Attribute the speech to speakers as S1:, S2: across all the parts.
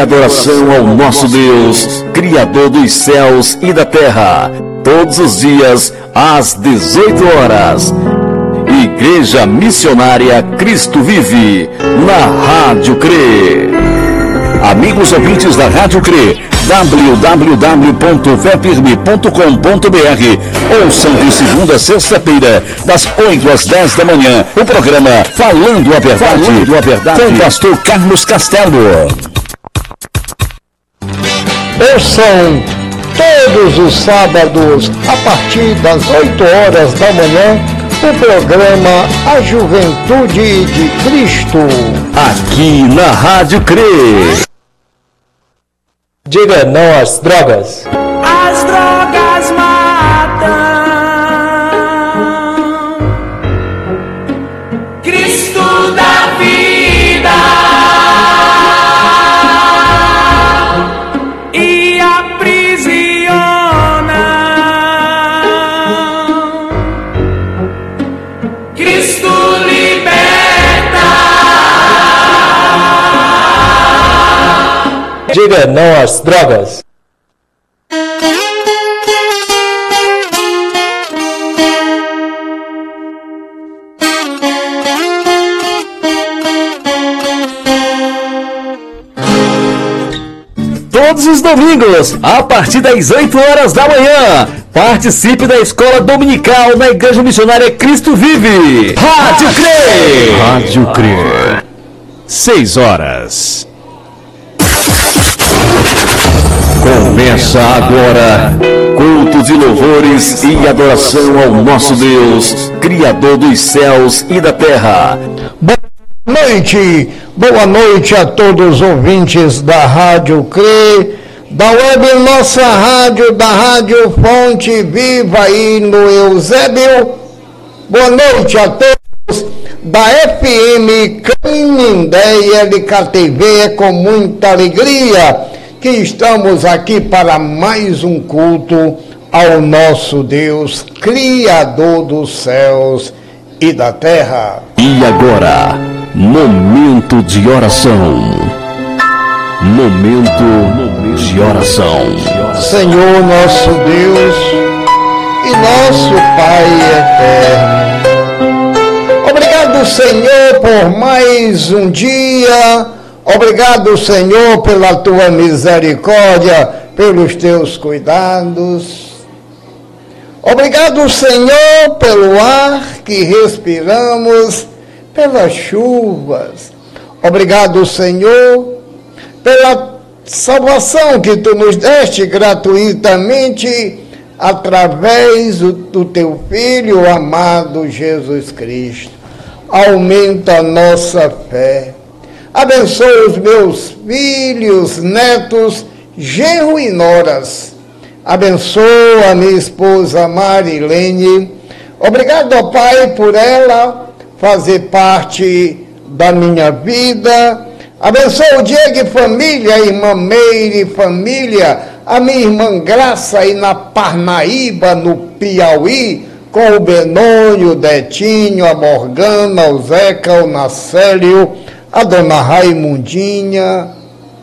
S1: e adoração ao nosso Deus, Criador dos céus e da terra, todos os dias às 18 horas. Igreja Missionária Cristo Vive, na Rádio CRE. Amigos ouvintes da Rádio CRE, www.fepirme.com.br Ouçam de segunda a sexta-feira, das 8 às 10 da manhã, o programa Falando a Verdade, Falando a Verdade com o pastor Carlos Castelo.
S2: Ouçam todos os sábados, a partir das 8 horas da manhã, o programa A Juventude de Cristo.
S1: Aqui na Rádio CRE.
S2: Diga não às drogas.
S3: As drogas
S2: Diga não às drogas.
S1: Todos os domingos, a partir das 8 horas da manhã, participe da escola dominical na Igreja Missionária Cristo Vive. Rádio CRE. Rádio CRE. 6 horas. Começa agora, culto de louvores e adoração ao nosso Deus, Criador dos céus e da terra.
S2: Boa noite, boa noite a todos os ouvintes da Rádio CRE, da web Nossa Rádio, da Rádio Fonte Viva aí no Eusébio. Boa noite a todos da FM Canindé LKTV, é com muita alegria que estamos aqui para mais um culto ao nosso Deus, Criador dos céus e da terra.
S1: E agora, momento de oração. Momento de oração.
S2: Senhor nosso Deus e nosso Pai eterno. Obrigado, Senhor, por mais um dia Obrigado, Senhor, pela tua misericórdia, pelos teus cuidados. Obrigado, Senhor, pelo ar que respiramos, pelas chuvas. Obrigado, Senhor, pela salvação que tu nos deste gratuitamente através do teu Filho amado Jesus Cristo. Aumenta a nossa fé Abençoa os meus filhos, netos, genro e noras. Abençoa a minha esposa Marilene. Obrigado, ó Pai, por ela fazer parte da minha vida. Abençoa o Diego e família, a irmã Meire e família, a minha irmã Graça aí na Parnaíba, no Piauí, com o Benônio, o Detinho, a Morgana, o Zeca, o Nacélio, a dona Raimundinha,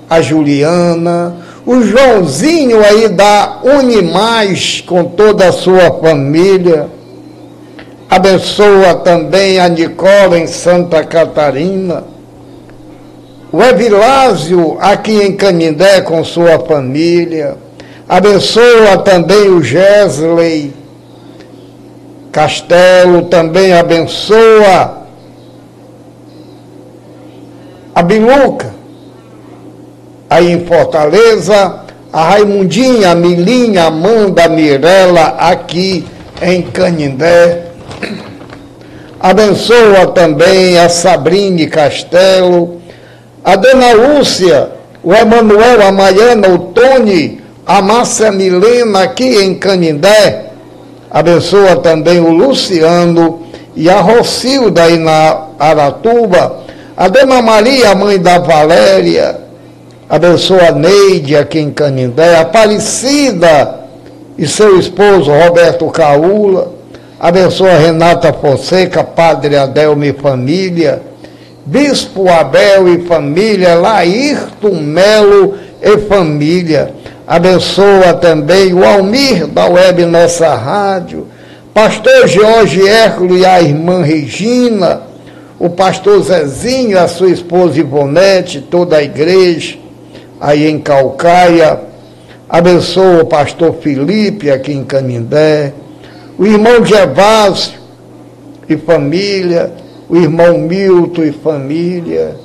S2: a Juliana, o Joãozinho aí da Unimais com toda a sua família. Abençoa também a Nicola em Santa Catarina. O Evilásio aqui em Canindé com sua família. Abençoa também o Gesley Castelo, também abençoa a Biluca, aí em Fortaleza, a Raimundinha, a Milinha, a Amanda, a Mirella, aqui em Canindé. Abençoa também a Sabrine Castelo, a Dona Lúcia, o Emanuel, a Maiana, o Tony, a Márcia Milena aqui em Canindé. Abençoa também o Luciano e a Rocilda aí na Aratuba a Dona Maria, mãe da Valéria, abençoa a Neide aqui em Canindé, Aparecida e seu esposo Roberto Caula, abençoa Renata Fonseca, Padre Adelmo e família, Bispo Abel e família, Laírto Melo e família, abençoa também o Almir da Web Nossa Rádio, Pastor Jorge Hércules e a irmã Regina, o pastor Zezinho, a sua esposa Ivonete, toda a igreja, aí em Calcaia. Abençoa o pastor Felipe aqui em Canindé, o irmão Gervásio e família, o irmão Milton e família.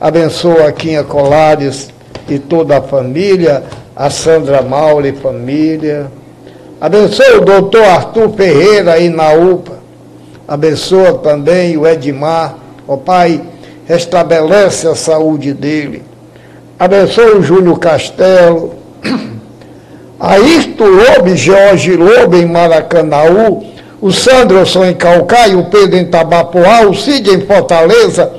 S2: Abençoa aqui em Colares e toda a família, a Sandra Maura e família. Abençoa o doutor Arthur Ferreira aí na UPA. Abençoa também o Edmar Ó Pai, restabelece a saúde dele. Abençoe o Júnior Castelo. Ayrton Lobe, Jorge Lobe em Maracanaú, o Sandroson em Calcaia, o Pedro em Tabapuá, o Cid em Fortaleza,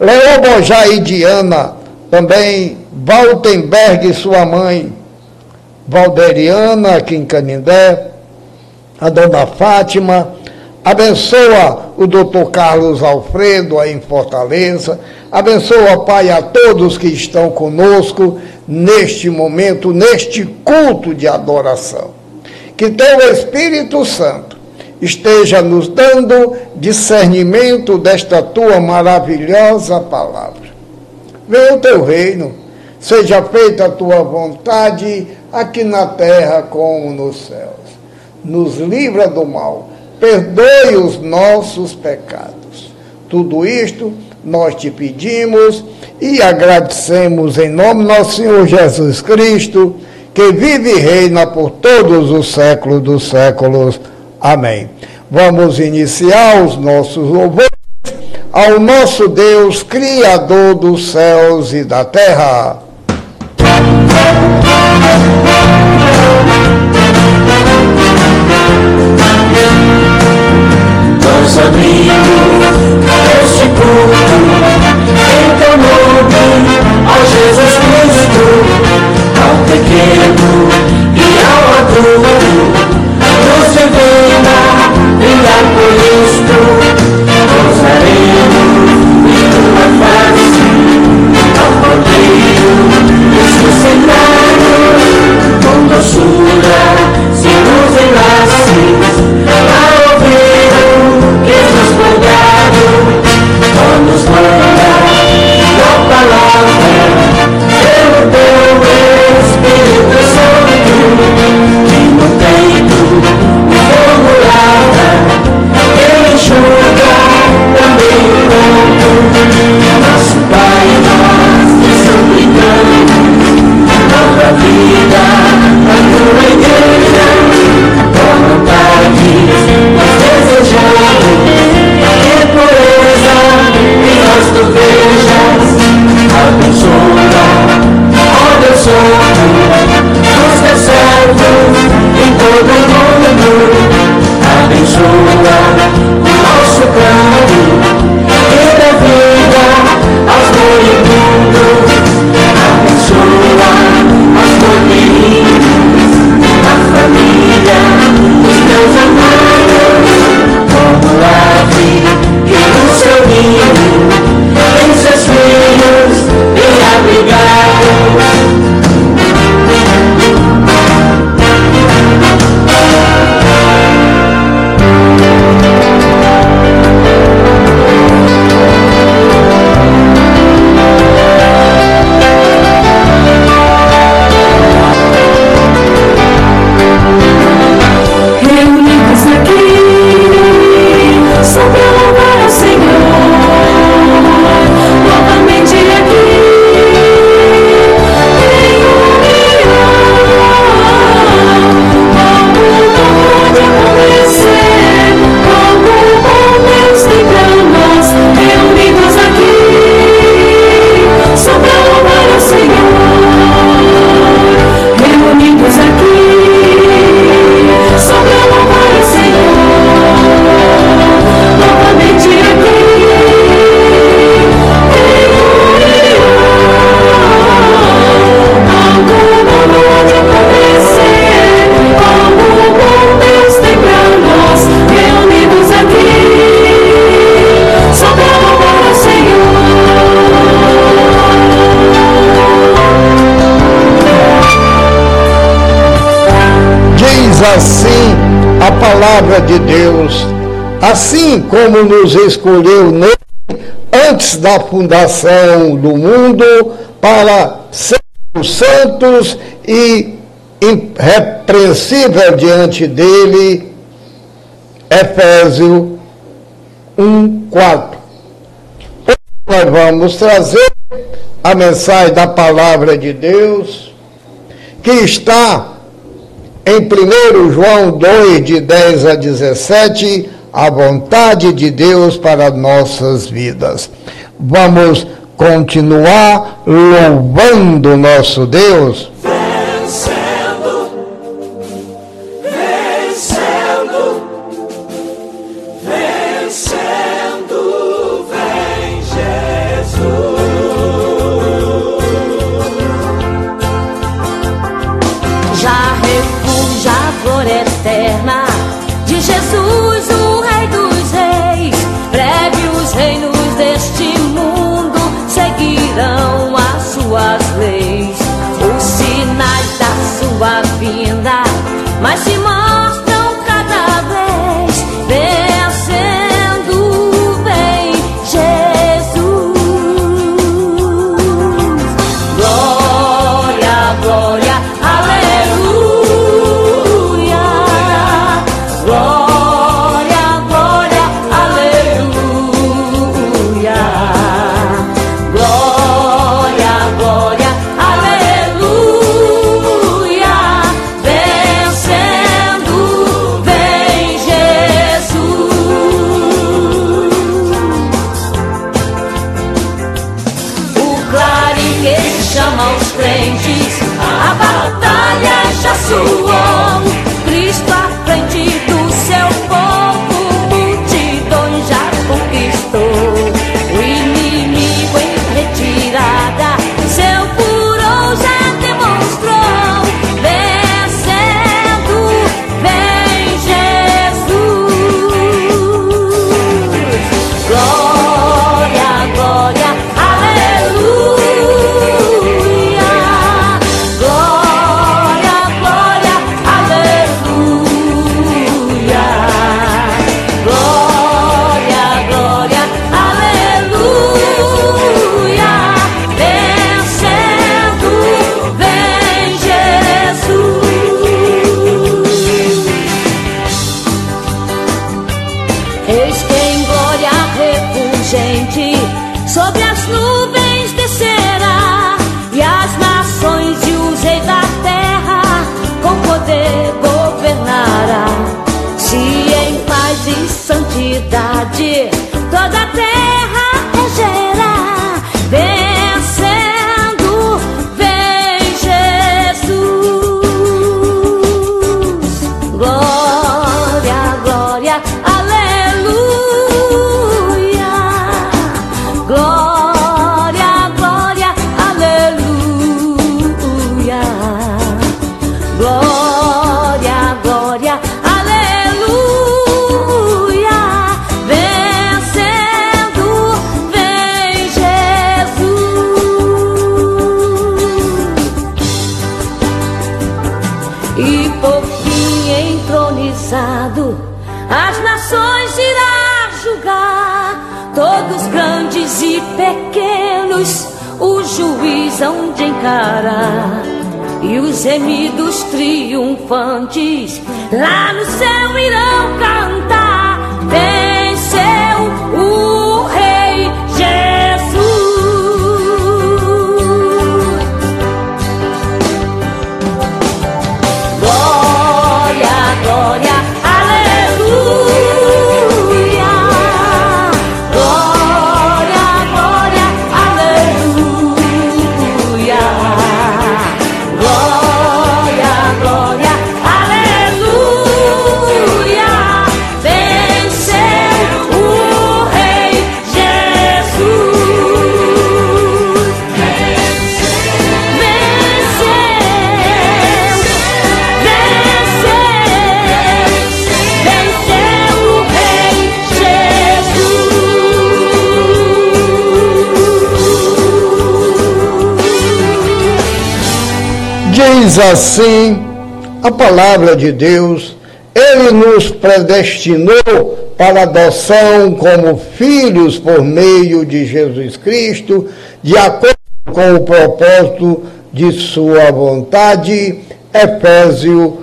S2: Leão Bojá e Diana, também Valtenberg e sua mãe, Valderiana, aqui em Canindé, a dona Fátima, Abençoa o doutor Carlos Alfredo aí em Fortaleza. Abençoa, Pai, a todos que estão conosco neste momento, neste culto de adoração. Que teu Espírito Santo esteja nos dando discernimento desta tua maravilhosa palavra. Venha o teu reino, seja feita a tua vontade, aqui na terra como nos céus. Nos livra do mal perdoe os nossos pecados. Tudo isto nós te pedimos e agradecemos em nome do nosso Senhor Jesus Cristo, que vive e reina por todos os séculos dos séculos. Amém. Vamos iniciar os nossos louvores ao nosso Deus, Criador dos céus e da terra.
S3: Abrindo este culto em teu nome, ó Jesus Cristo, ao pequeno e ao adulto, todo mundo, em todo mundo,
S4: abençoa assim a palavra de Deus: assim como nos escolheu nele antes da fundação do mundo para sermos santos e irrepreensível diante dele. Efésios 1, 4. Nós vamos trazer a mensagem da palavra de Deus, que está em 1 João 2, de 10 a 17, a vontade de Deus para nossas vidas. Vamos continuar louvando nosso Deus. dor eterna de Jesus.
S2: E os gemidos triunfantes lá no céu irão cantar.
S4: Diz assim
S2: a palavra de Deus, ele nos predestinou para adoção como filhos por meio de Jesus Cristo, de acordo com o propósito de sua vontade. Efésios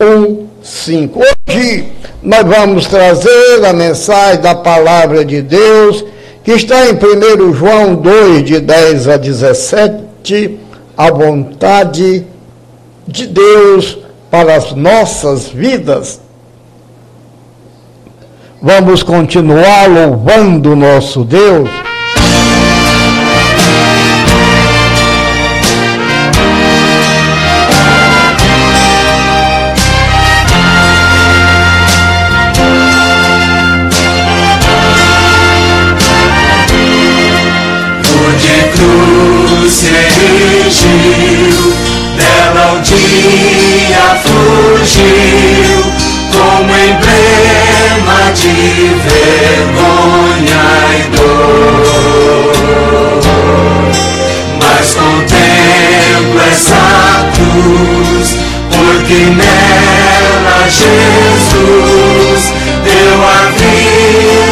S2: 1, 5. Hoje nós vamos trazer a mensagem da palavra de Deus, que está em 1 João 2, de 10 a 17, a vontade de Deus para as nossas vidas. Vamos continuar louvando nosso Deus.
S3: Dia fugiu, como emblema de vergonha e dor. Mas contemplo essa cruz, porque nela Jesus deu a vida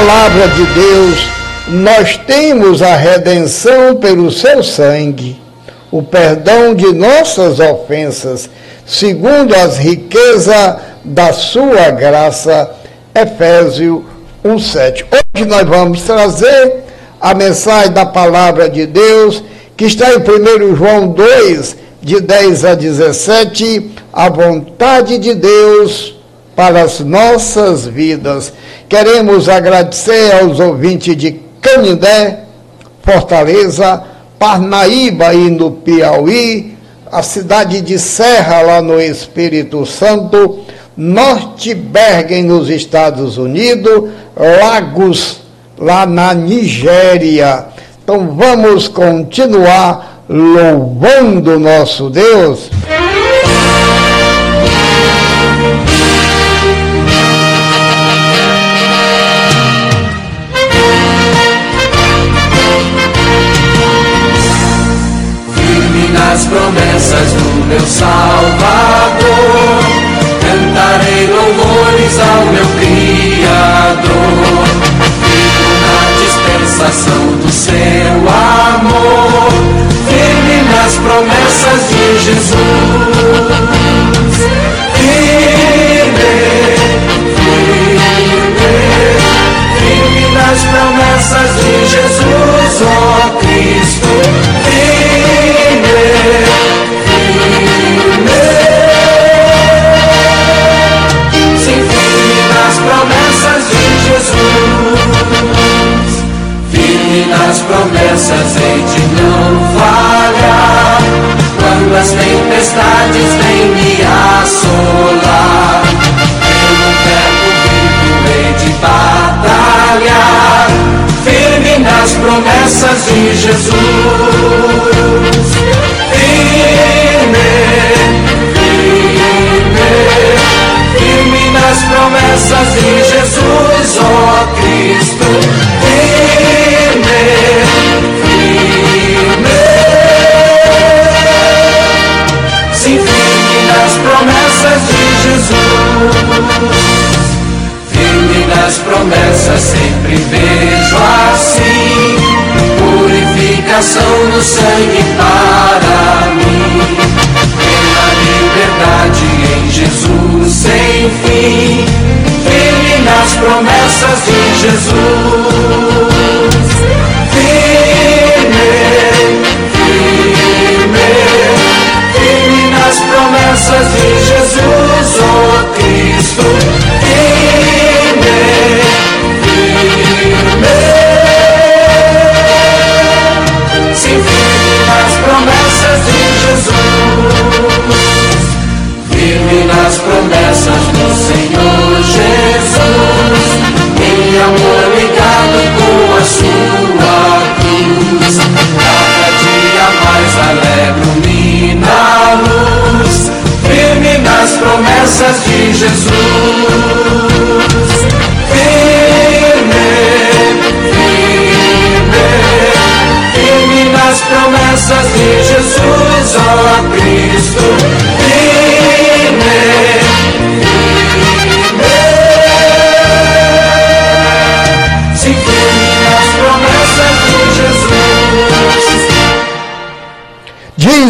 S2: palavra de Deus: Nós temos a redenção pelo seu sangue, o perdão de nossas ofensas, segundo as riquezas da sua graça. Efésios 1:7. Hoje nós vamos trazer a mensagem da palavra de Deus, que está em 1 João 2, de 10 a 17, a vontade de Deus para as nossas vidas. Queremos agradecer aos ouvintes de Canindé, Fortaleza, Parnaíba e no Piauí, a cidade de Serra, lá no Espírito Santo, Norte Bergen, nos Estados Unidos, Lagos, lá na Nigéria. Então vamos continuar louvando nosso Deus.
S3: Nas promessas do meu Salvador. Cantarei louvores ao meu Criador. Vivo na dispensação do seu amor. Firme nas promessas de Jesus. Firme, firme, firme nas promessas de Jesus, ó oh Cristo. Promessas hei de não falhar. Quando as tempestades vêm me assolar, pelo verbo vivo hei de batalhar. Firme nas promessas de Jesus. Firme,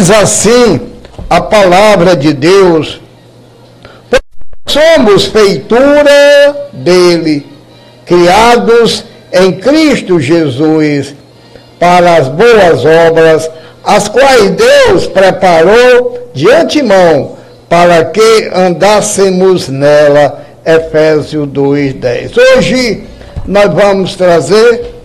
S2: Diz assim a palavra de Deus. Somos feitura dele, criados em Cristo Jesus para as boas obras, as quais Deus preparou de antemão para que andássemos nela. Efésios 2:10. Hoje nós vamos trazer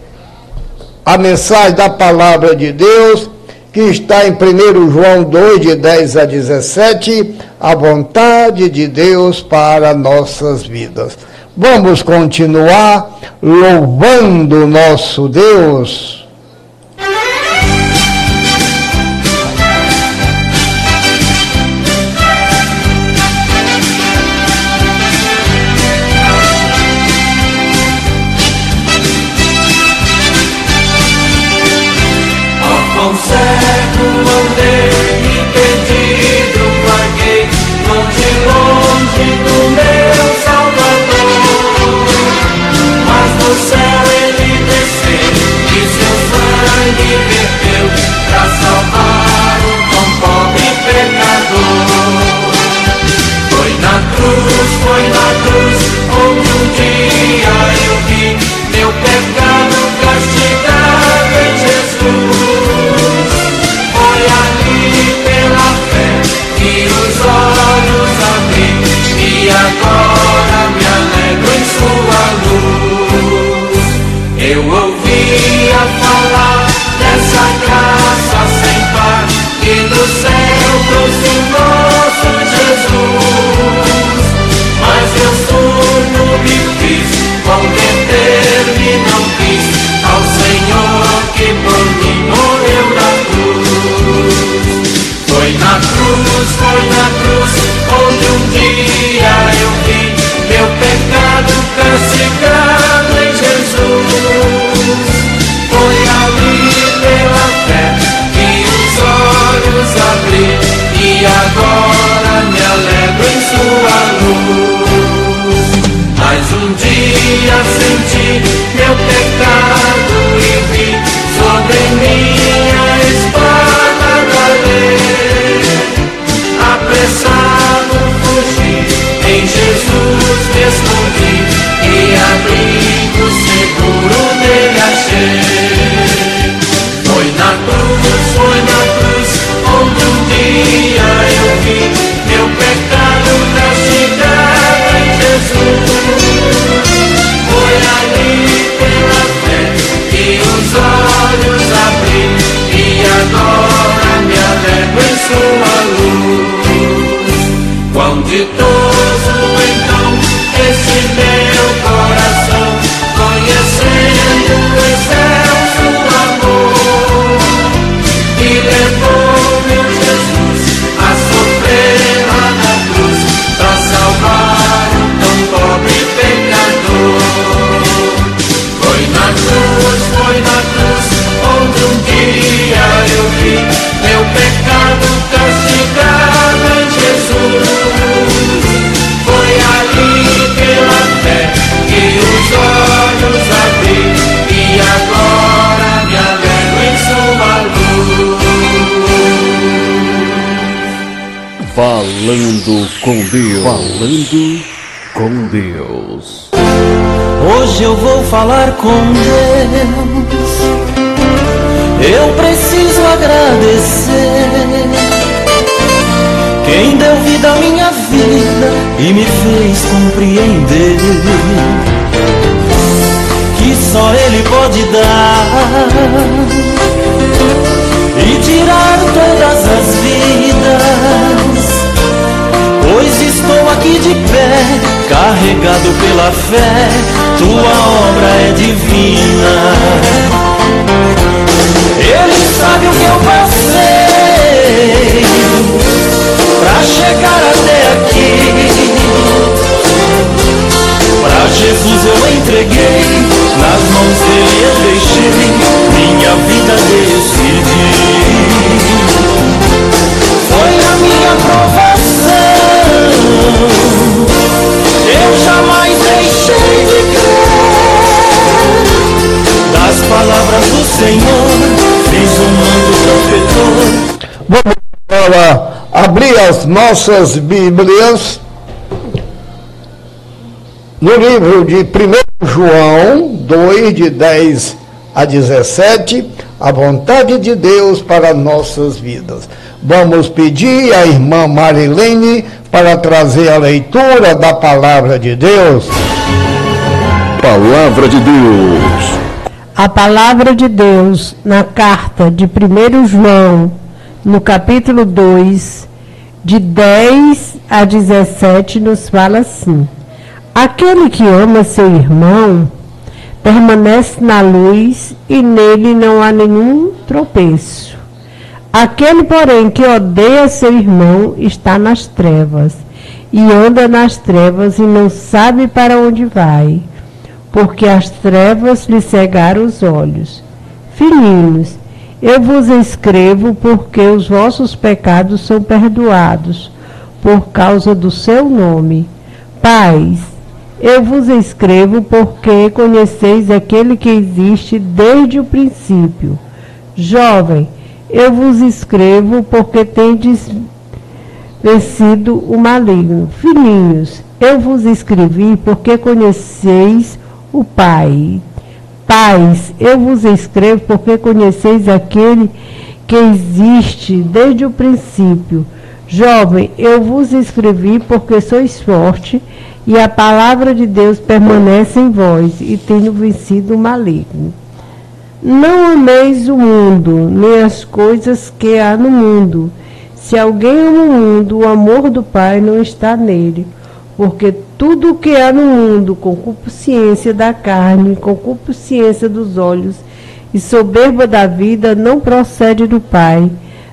S2: a mensagem da palavra de Deus que está em 1 João 2, de 10 a 17, a vontade de Deus para nossas vidas. Vamos continuar louvando nosso Deus.
S3: cruz, foi na cruz onde um dia eu vi meu pecado
S1: castigado em
S3: Jesus. Foi ali pela fé que os olhos abri e agora me alegro em sua luz. Eu ouvia falar dessa graça sem par que do céu trouxe. por la cruz, con un
S1: Falando com Deus.
S5: Hoje eu vou falar com Deus. Eu preciso agradecer. Quem deu vida à minha vida e me fez compreender que só Ele pode dar carregado pela fé, tua obra é divina. Ele sabe o que eu passei pra chegar até aqui. Pra Jesus eu entreguei, nas mãos dele eu deixei, minha vida decidi. Foi a minha provação, Senhor, fiz um mundo protetor.
S2: Vamos agora abrir as nossas Bíblias no livro de 1 João 2, de 10 a 17, a vontade de Deus para nossas vidas. Vamos pedir à irmã Marilene para trazer a leitura da palavra de Deus.
S1: Palavra de Deus.
S6: A palavra de Deus na carta de 1 João, no capítulo 2, de 10 a 17, nos fala assim: Aquele que ama seu irmão permanece na luz e nele não há nenhum tropeço. Aquele, porém, que odeia seu irmão está nas trevas e anda nas trevas e não sabe para onde vai porque as trevas lhe cegaram os olhos. Filhinhos, eu vos escrevo porque os vossos pecados são perdoados, por causa do seu nome. Pais, eu vos escrevo porque conheceis aquele que existe desde o princípio. Jovem, eu vos escrevo porque tendes vencido o maligno. Filhinhos, eu vos escrevi porque conheceis o Pai. Pais, eu vos escrevo porque conheceis aquele que existe desde o princípio. Jovem, eu vos escrevi porque sois forte e a palavra de Deus permanece em vós e tenho vencido o maligno. Não ameis o mundo, nem as coisas que há no mundo. Se alguém ama o mundo, o amor do Pai não está nele porque tudo o que há no mundo, concupiscência da carne, concupiscência dos olhos e soberba da vida, não procede do Pai,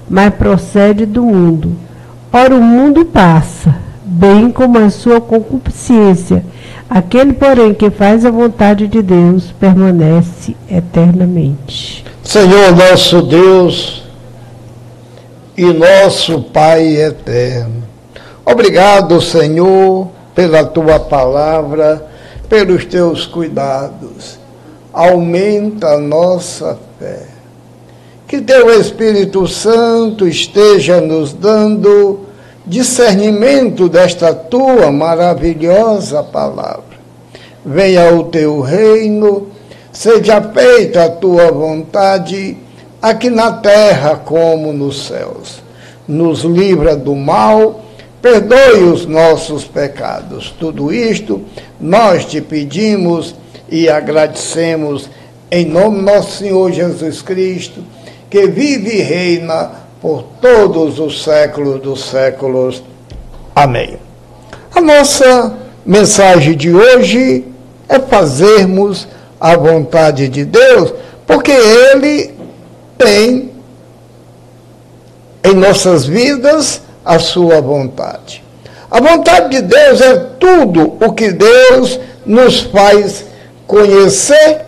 S6: mas procede do mundo. Ora, o mundo passa, bem como a sua concupiscência. Aquele, porém, que faz a vontade de Deus, permanece eternamente.
S2: Senhor nosso Deus e nosso Pai eterno. Obrigado, Senhor, pela tua palavra, pelos teus cuidados. Aumenta a nossa fé. Que teu Espírito Santo esteja nos dando discernimento desta tua maravilhosa palavra. Venha o teu reino, seja feita a tua vontade, aqui na terra como nos céus. Nos livra do mal perdoe os nossos pecados. Tudo isto nós te pedimos e agradecemos em nome do nosso Senhor Jesus Cristo, que vive e reina por todos os séculos dos séculos. Amém. A nossa mensagem de hoje é fazermos a vontade de Deus, porque Ele tem em nossas vidas a sua vontade. A vontade de Deus é tudo o que Deus nos faz conhecer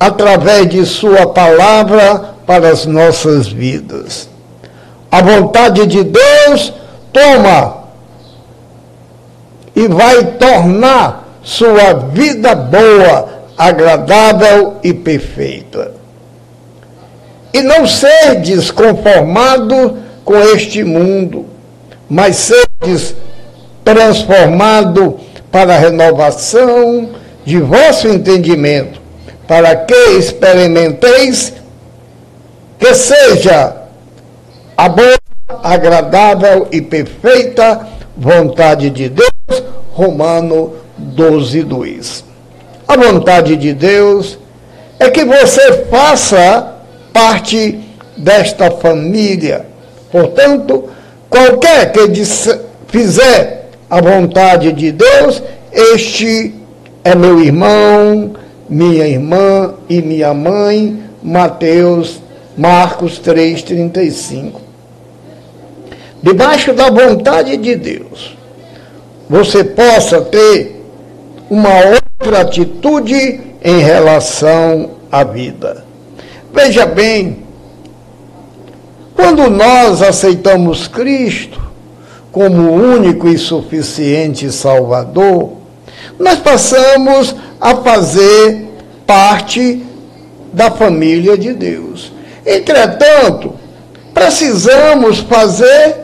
S2: através de Sua palavra para as nossas vidas. A vontade de Deus toma e vai tornar sua vida boa, agradável e perfeita. E não ser desconformado com este mundo, mas sedes transformado para a renovação de vosso entendimento, para que experimenteis que seja a boa, agradável e perfeita vontade de Deus. Romano 12, 2. A vontade de Deus é que você faça parte desta família. Portanto, qualquer que fizer a vontade de Deus, este é meu irmão, minha irmã e minha mãe, Mateus, Marcos 3,35. Debaixo da vontade de Deus, você possa ter uma outra atitude em relação à vida. Veja bem, quando nós aceitamos Cristo como único e suficiente Salvador, nós passamos a fazer parte da família de Deus. Entretanto, precisamos fazer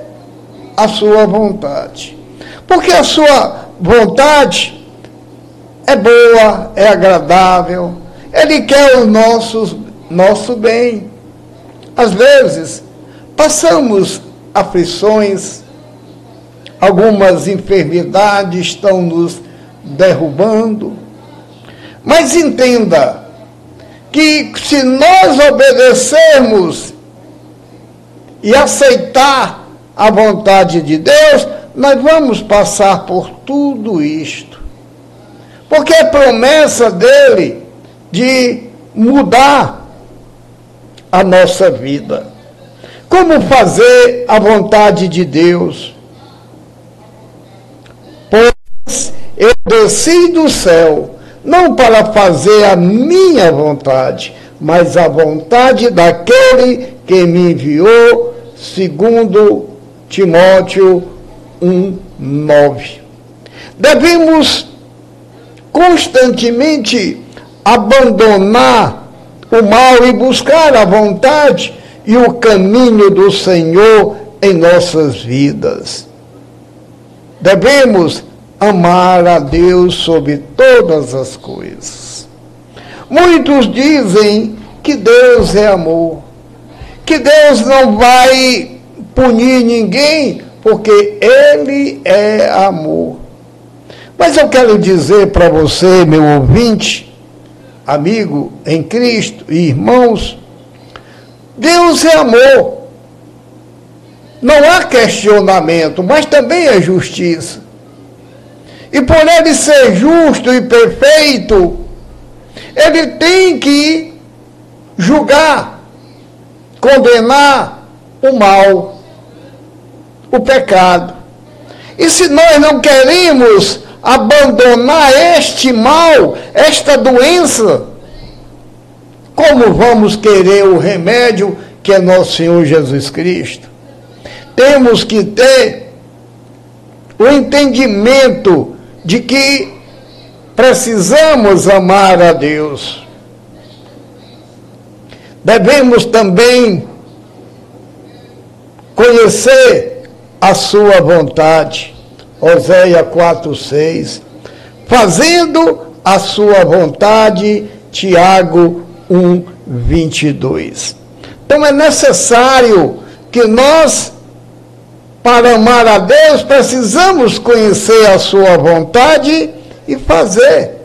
S2: a sua vontade. Porque a sua vontade é boa, é agradável, ele quer o nosso, nosso bem. Às vezes, passamos aflições, algumas enfermidades estão nos derrubando. Mas entenda que se nós obedecermos e aceitar a vontade de Deus, nós vamos passar por tudo isto. Porque é promessa dele de mudar a nossa vida. Como fazer a vontade de Deus? Pois eu desci do céu, não para fazer a minha vontade, mas a vontade daquele que me enviou, segundo Timóteo 1:9. Devemos constantemente abandonar o mal e buscar a vontade e o caminho do Senhor em nossas vidas. Devemos amar a Deus sobre todas as coisas. Muitos dizem que Deus é amor, que Deus não vai punir ninguém, porque Ele é amor. Mas eu quero dizer para você, meu ouvinte, amigo em Cristo e irmãos, Deus é amor. Não há questionamento, mas também é justiça. E por ele ser justo e perfeito, ele tem que julgar, condenar o mal, o pecado. E se nós não queremos abandonar este mal, esta doença, como vamos querer o remédio que é nosso Senhor Jesus Cristo? Temos que ter o entendimento de que precisamos amar a Deus. Devemos também conhecer a sua vontade. Oséia 4:6. Fazendo a sua vontade, Tiago 1, 22. Então é necessário que nós, para amar a Deus, precisamos conhecer a Sua vontade e fazer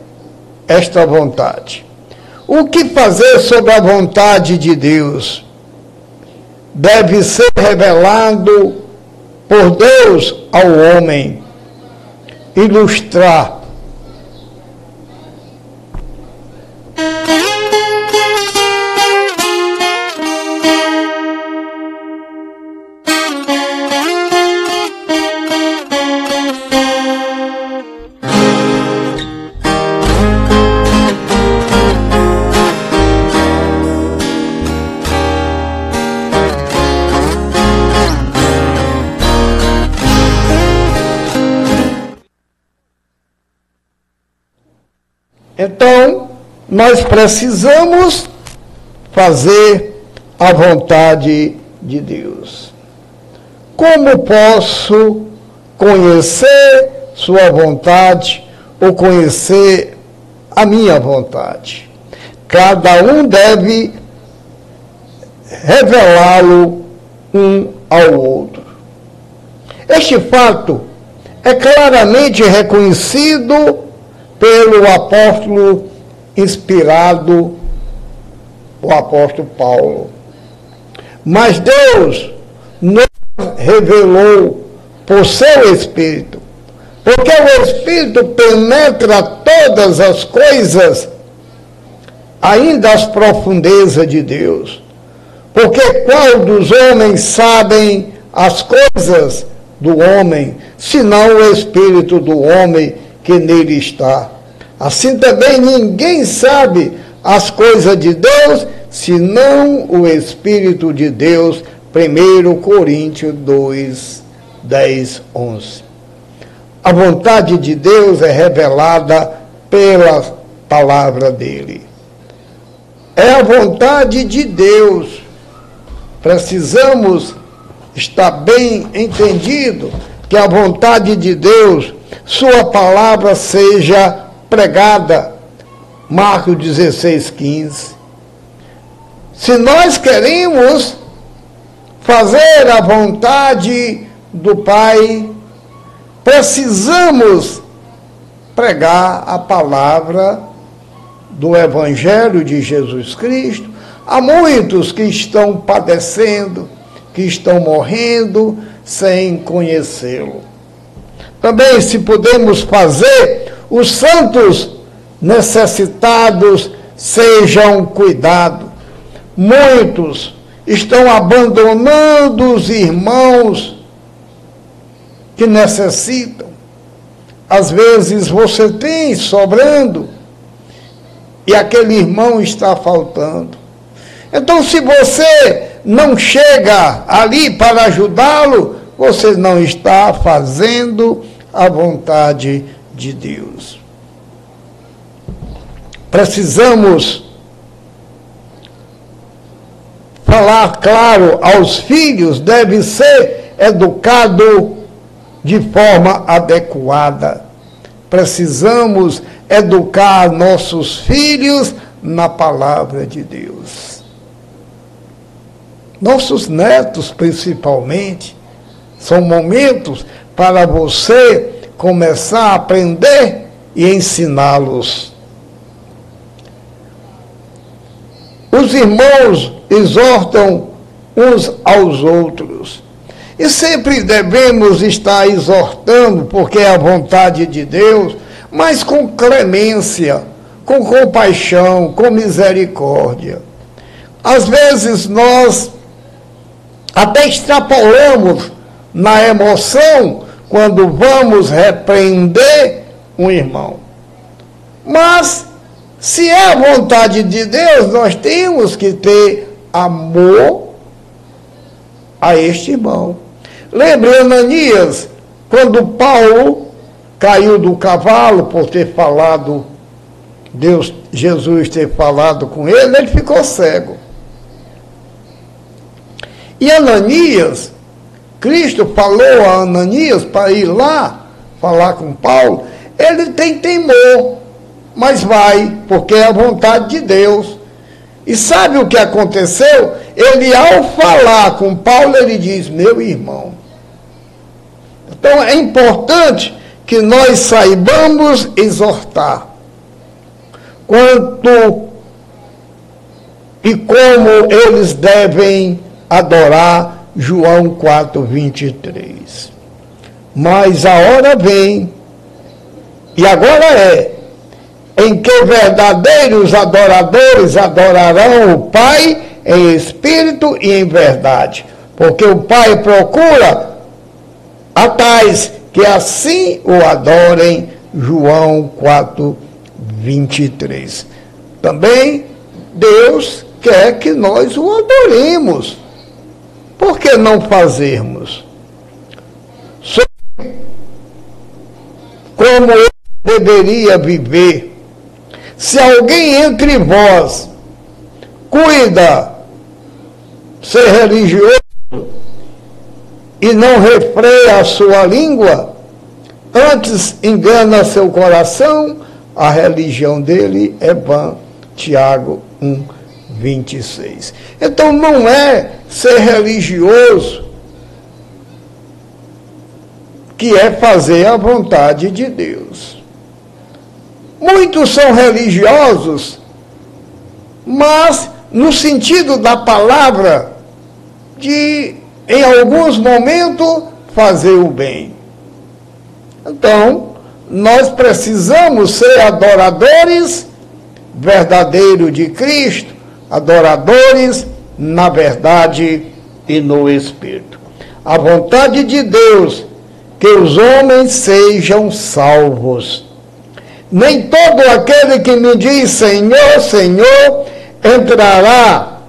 S2: esta vontade. O que fazer sobre a vontade de Deus? Deve ser revelado por Deus ao homem, ilustrar nós precisamos fazer a vontade de Deus. como posso conhecer Sua vontade ou conhecer a minha vontade? Cada um deve revelá-lo um ao outro. Este fato é claramente reconhecido pelo apóstolo inspirado, o apóstolo Paulo. Mas Deus nos revelou por seu Espírito, porque o Espírito penetra todas as coisas, ainda as profundezas de Deus. Porque qual dos homens sabem as coisas do homem, senão o espírito do homem que nele está? Assim também ninguém sabe as coisas de Deus, senão o Espírito de Deus. 1 Coríntios 2, 10, 11. A vontade de Deus é revelada pela palavra dele. É a vontade de Deus Precisamos estar bem entendido que a vontade de Deus, sua palavra seja pregada. Marcos 16, 15. Se nós queremos fazer a vontade do Pai, precisamos pregar a palavra do Evangelho de Jesus Cristo Há muitos que estão padecendo, que estão morrendo sem conhecê-lo. Também, se podemos fazer, os santos necessitados sejam cuidados. Muitos estão abandonando os irmãos que necessitam. Às vezes você tem sobrando e aquele irmão está faltando. Então, se você não chega ali para ajudá-lo, você não está fazendo a vontade de Deus. Precisamos falar claro aos filhos, deve ser educado de forma adequada. Precisamos educar nossos filhos na palavra de Deus nossos netos principalmente, são momentos para você começar a aprender e ensiná-los. Os irmãos exortam uns aos outros. E sempre devemos estar exortando, porque é a vontade de Deus, mas com clemência, com compaixão, com misericórdia. Às vezes nós até extrapolamos na emoção quando vamos repreender um irmão. Mas, se é a vontade de Deus, nós temos que ter amor a este irmão. Lembre Ananias, quando Paulo caiu do cavalo por ter falado, Deus, Jesus ter falado com ele, ele ficou cego. E Ananias, Cristo falou a Ananias para ir lá falar com Paulo, ele tem temor, mas vai, porque é a vontade de Deus. E sabe o que aconteceu? Ele, ao falar com Paulo, ele diz: Meu irmão. Então é importante que nós saibamos exortar. Quanto e como eles devem adorar João 4, 23. Mas a hora vem, e agora é, em que verdadeiros adoradores adorarão o Pai em espírito e em verdade. Porque o Pai procura a tais que assim o adorem. João 4, 23. Também Deus quer que nós o adoremos. Por que não fazermos? Como eu deveria viver? Se alguém entre vós cuida ser religioso e não refreia a sua língua, antes engana seu coração, a religião dele é vã. Tiago 1, 26. Então não é ser religioso que é fazer a vontade de Deus. Muitos são religiosos, mas no sentido da palavra de, em alguns momentos, fazer o bem. Então, nós precisamos ser adoradores verdadeiros de Cristo, adoradores na verdade e no Espírito. A vontade de Deus que os homens sejam salvos. Nem todo aquele que me diz Senhor, Senhor, entrará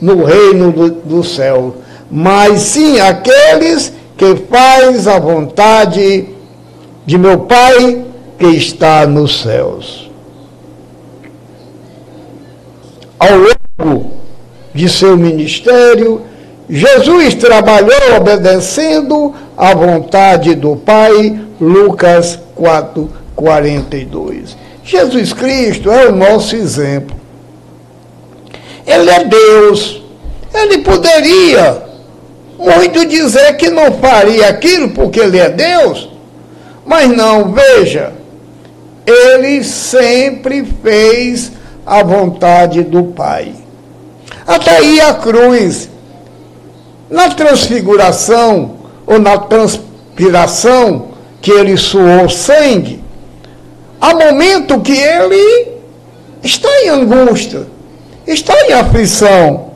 S2: no reino do, do céu, mas sim aqueles que faz a vontade de meu Pai que está nos céus. Ao de seu ministério, Jesus trabalhou obedecendo à vontade do Pai, Lucas 4, 42. Jesus Cristo é o nosso exemplo. Ele é Deus. Ele poderia muito dizer que não faria aquilo porque ele é Deus, mas não, veja, ele sempre fez a vontade do Pai. Até aí a cruz, na transfiguração ou na transpiração que ele suou sangue, há momento que ele está em angústia, está em aflição.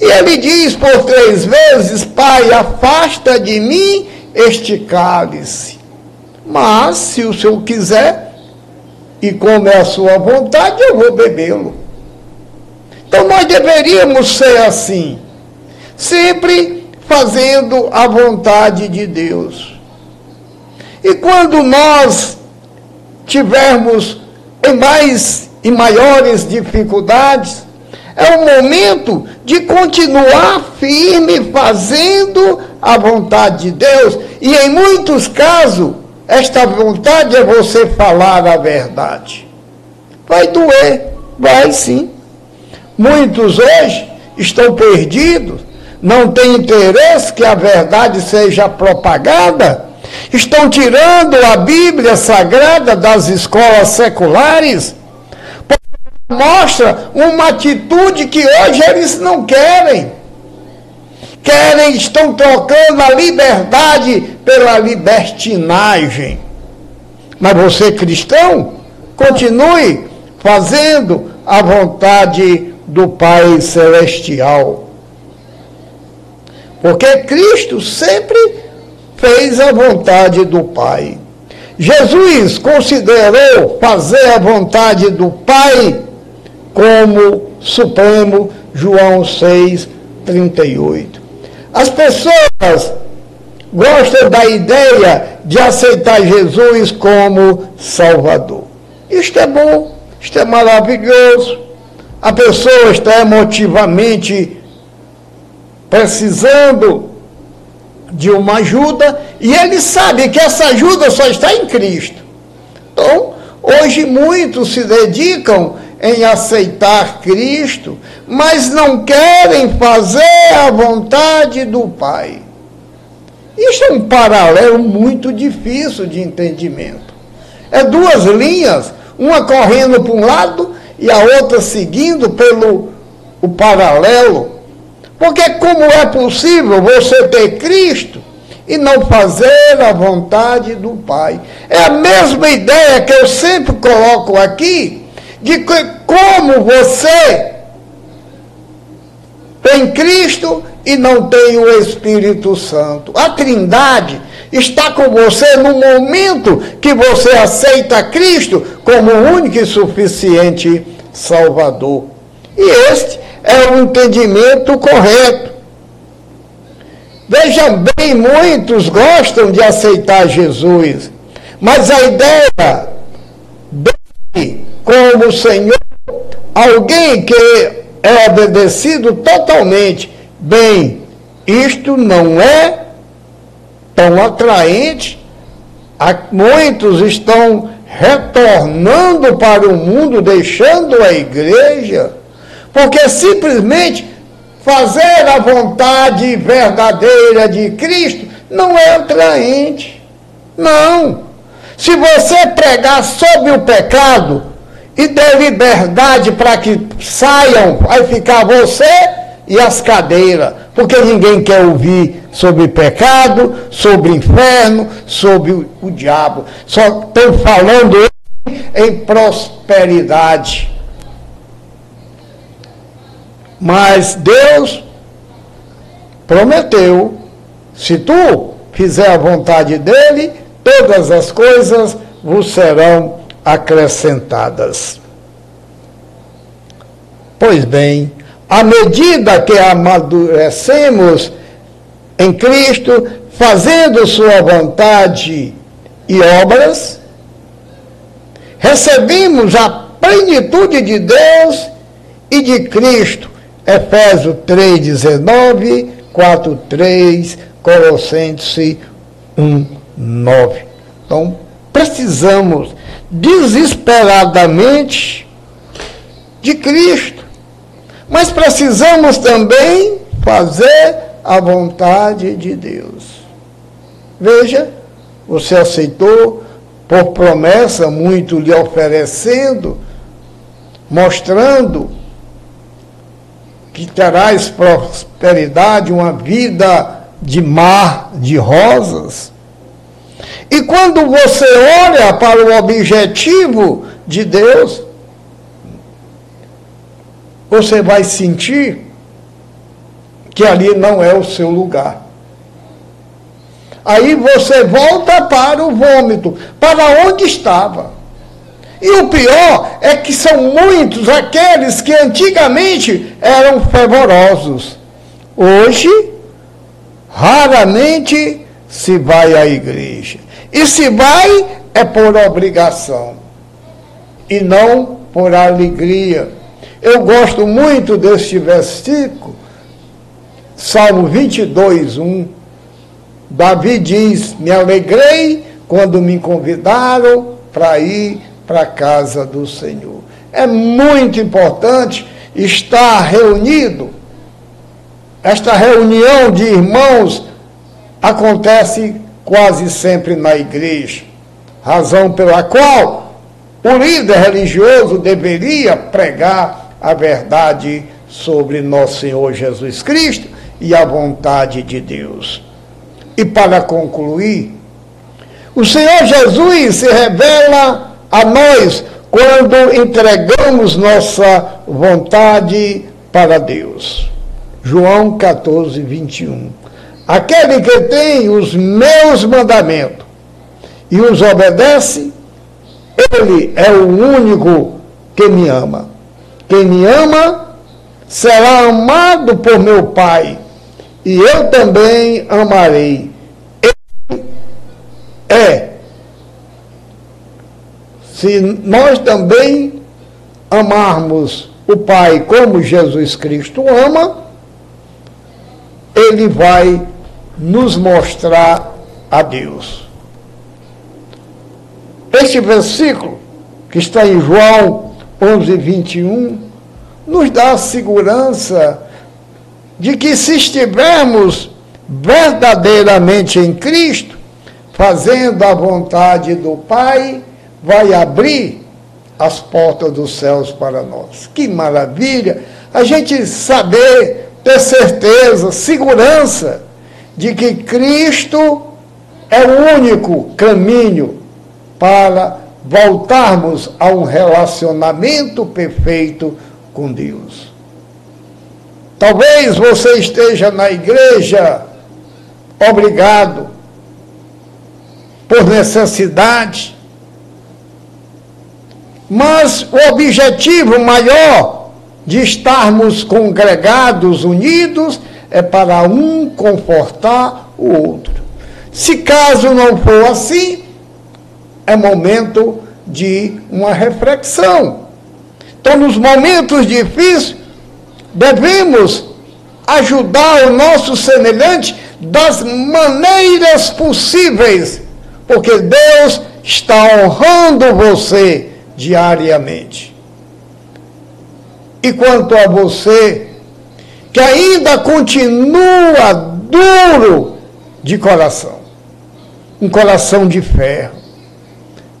S2: E ele diz por três vezes: Pai, afasta de mim este cálice. Mas, se o Senhor quiser, e como é a sua vontade, eu vou bebê-lo. Então nós deveríamos ser assim, sempre fazendo a vontade de Deus. E quando nós tivermos em mais e maiores dificuldades, é o momento de continuar firme fazendo a vontade de Deus. E em muitos casos, esta vontade é você falar a verdade. Vai doer, vai sim. Muitos hoje estão perdidos, não têm interesse que a verdade seja propagada, estão tirando a Bíblia Sagrada das escolas seculares, mostra uma atitude que hoje eles não querem. Querem, estão trocando a liberdade pela libertinagem. Mas você, cristão, continue fazendo a vontade do Pai Celestial. Porque Cristo sempre fez a vontade do Pai. Jesus considerou fazer a vontade do Pai como supremo, João 6, 38. As pessoas gostam da ideia de aceitar Jesus como Salvador. Isto é bom, isto é maravilhoso a pessoa está emotivamente precisando de uma ajuda e ele sabe que essa ajuda só está em Cristo. Então, hoje muitos se dedicam em aceitar Cristo, mas não querem fazer a vontade do Pai. Isso é um paralelo muito difícil de entendimento. É duas linhas, uma correndo para um lado e a outra seguindo pelo o paralelo. Porque como é possível você ter Cristo e não fazer a vontade do Pai? É a mesma ideia que eu sempre coloco aqui, de que como você tem Cristo e não tem o Espírito Santo. A Trindade está com você no momento que você aceita Cristo como único e suficiente Salvador. E este é o entendimento correto. Veja bem, muitos gostam de aceitar Jesus, mas a ideia dele como Senhor, alguém que é obedecido totalmente, bem, isto não é tão atraente. Muitos estão retornando para o mundo, deixando a igreja, porque simplesmente fazer a vontade verdadeira de Cristo não é atraente. Não. Se você pregar sobre o pecado e der liberdade para que saiam, vai ficar você e as cadeiras, porque ninguém quer ouvir sobre pecado, sobre inferno, sobre o, o diabo. Só estão falando em prosperidade. Mas Deus prometeu: se tu fizer a vontade dele, todas as coisas vos serão acrescentadas. Pois bem, à medida que amadurecemos em Cristo, fazendo Sua vontade e obras, recebemos a plenitude de Deus e de Cristo. Efésios 3, 19, 4, 3, Colossenses 1, 9. Então, precisamos desesperadamente de Cristo. Mas precisamos também fazer a vontade de Deus. Veja, você aceitou por promessa, muito lhe oferecendo, mostrando que terás prosperidade, uma vida de mar de rosas. E quando você olha para o objetivo de Deus, você vai sentir que ali não é o seu lugar. Aí você volta para o vômito, para onde estava. E o pior é que são muitos aqueles que antigamente eram fervorosos. Hoje, raramente se vai à igreja. E se vai, é por obrigação. E não por alegria. Eu gosto muito deste versículo, Salmo 22, 1 Davi diz: Me alegrei quando me convidaram para ir para a casa do Senhor. É muito importante estar reunido. Esta reunião de irmãos acontece quase sempre na igreja, razão pela qual o líder religioso deveria pregar a verdade sobre nosso Senhor Jesus Cristo e a vontade de Deus. E para concluir, o Senhor Jesus se revela a nós quando entregamos nossa vontade para Deus. João 14, 21. Aquele que tem os meus mandamentos e os obedece, ele é o único que me ama. Quem me ama será amado por meu Pai e eu também amarei. Ele é. Se nós também amarmos o Pai como Jesus Cristo ama, ele vai nos mostrar a Deus. Este versículo, que está em João 11, 21, nos dá segurança de que se estivermos verdadeiramente em Cristo, fazendo a vontade do Pai, vai abrir as portas dos céus para nós. Que maravilha! A gente saber, ter certeza, segurança de que Cristo é o único caminho para voltarmos a um relacionamento perfeito com Deus. Talvez você esteja na igreja obrigado, por necessidade, mas o objetivo maior de estarmos congregados, unidos, é para um confortar o outro. Se caso não for assim, é momento de uma reflexão. Então, nos momentos difíceis, devemos ajudar o nosso semelhante das maneiras possíveis, porque Deus está honrando você diariamente. E quanto a você, que ainda continua duro de coração, um coração de ferro,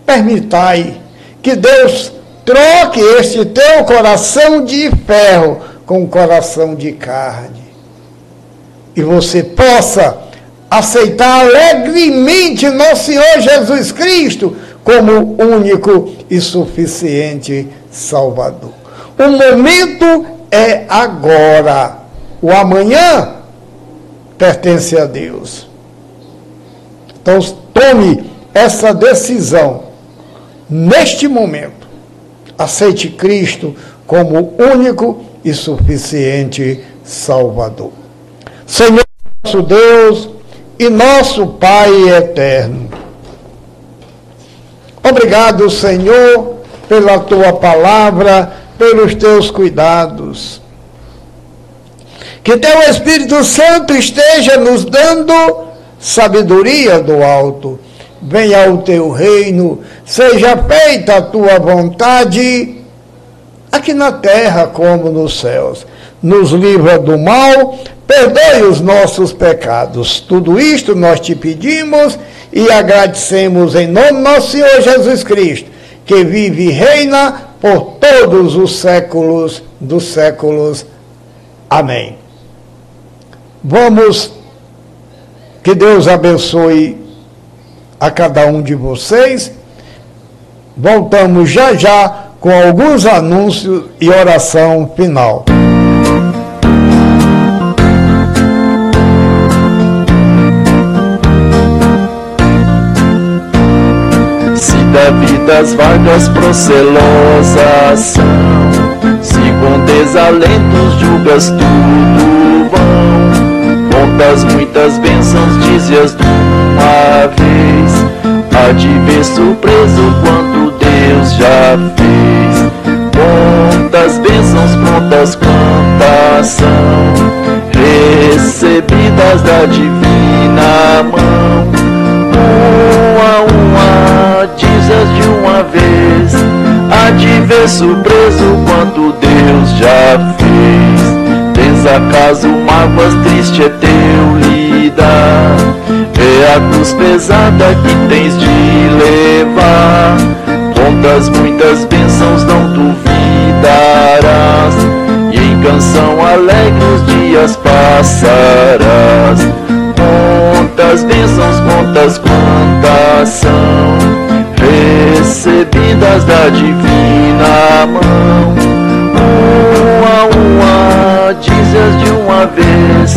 S2: permitai que Deus troque este teu coração de ferro com um coração de carne. E você possa aceitar alegremente nosso Senhor Jesus Cristo como único e suficiente Salvador. O momento é agora. O amanhã pertence a Deus. Então, tome essa decisão neste momento. Aceite Cristo como único e suficiente Salvador. Senhor nosso Deus e nosso Pai eterno. Obrigado, Senhor, pela tua palavra, pelos teus cuidados. Que teu Espírito Santo esteja nos dando sabedoria do alto. Venha o teu reino, seja feita a tua vontade, aqui na terra como nos céus. Nos livra do mal, perdoe os nossos pecados. Tudo isto nós te pedimos e agradecemos em nome do nosso Senhor Jesus Cristo, que vive e reina por todos os séculos dos séculos. Amém. Vamos, que Deus abençoe a cada um de vocês. Voltamos já já com alguns anúncios e oração final.
S5: Se da vida as vagas procelosas são, se com desalentos julgas tudo vão, contas muitas bênçãos, dizias de uma vez, há de ver surpreso quanto Deus já fez. Quantas bênçãos prontas, quantas são recebidas da divina mão. Uma a uma, dizes de uma vez, há de ver surpreso quanto Deus já fez. Tens acaso mágoas, triste é teu lidar. É a cruz pesada que tens de levar. Contas muitas bênçãos não duvidarás. E em canção alegre os dias passarás. Quantas bênçãos, quantas quantas são Recebidas da divina mão. Uma a uma, dizes de uma vez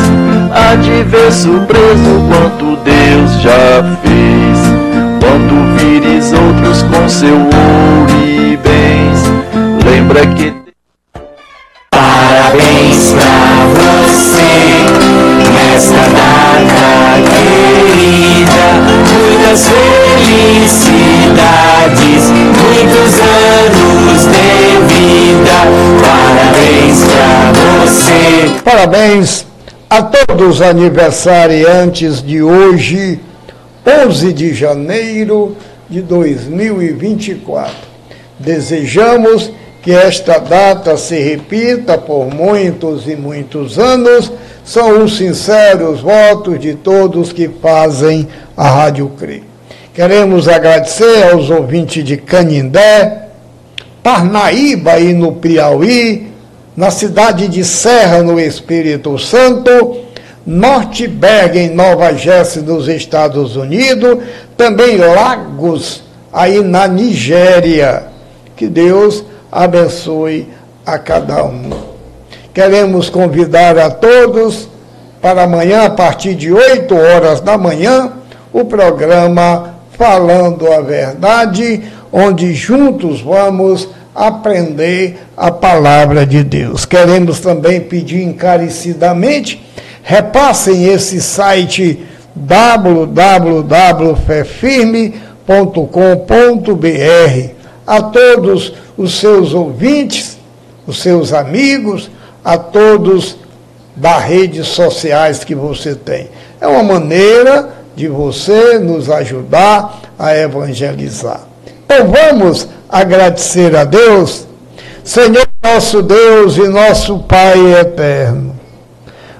S5: Há de ver surpreso quanto Deus já fez quando vires outros com seu ouro e bens, lembra que.
S3: Parabéns pra você nesta data querida. Muitas felicidades, muitos anos de vida. Parabéns pra
S2: Parabéns a todos os aniversariantes de hoje 11 de janeiro de 2024. Desejamos que esta data se repita por muitos e muitos anos. São os sinceros votos de todos que fazem a Rádio CRE. Queremos agradecer aos ouvintes de Canindé, Parnaíba e no Piauí, na cidade de Serra, no Espírito Santo, Nortberg, em Nova Jersey, nos Estados Unidos, também Lagos, aí na Nigéria. Que Deus abençoe a cada um. Queremos convidar a todos para amanhã, a partir de 8 horas da manhã, o programa Falando a Verdade, onde juntos vamos aprender a palavra de Deus. Queremos também pedir encarecidamente Repassem esse site www.fefirme.com.br a todos os seus ouvintes, os seus amigos, a todos das redes sociais que você tem. É uma maneira de você nos ajudar a evangelizar. Então vamos agradecer a Deus, Senhor nosso Deus e nosso Pai eterno.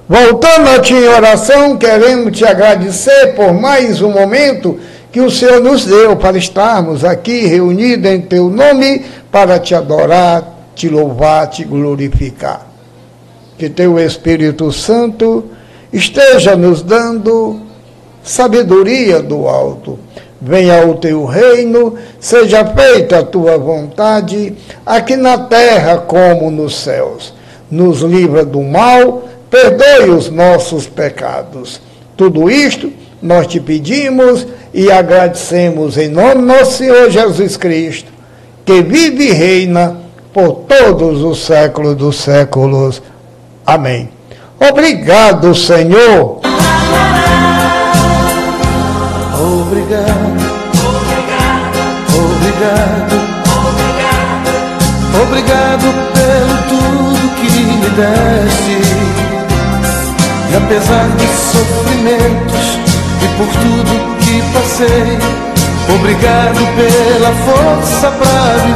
S2: Voltando a ti em oração, queremos te agradecer por mais um momento que o Senhor nos deu para estarmos aqui reunidos em teu nome para te adorar, te louvar, te glorificar. Que teu Espírito Santo esteja nos dando sabedoria do alto. Venha o teu reino, seja feita a tua vontade, aqui na terra como nos céus. Nos livra do mal perdoe os nossos pecados. Tudo isto nós te pedimos e agradecemos em nome nosso Senhor Jesus Cristo, que vive e reina por todos os séculos dos séculos. Amém. Obrigado, Senhor.
S7: Obrigado, obrigado, obrigado, obrigado pelo tudo que me deste. E apesar dos sofrimentos e por tudo que passei, obrigado pela força pra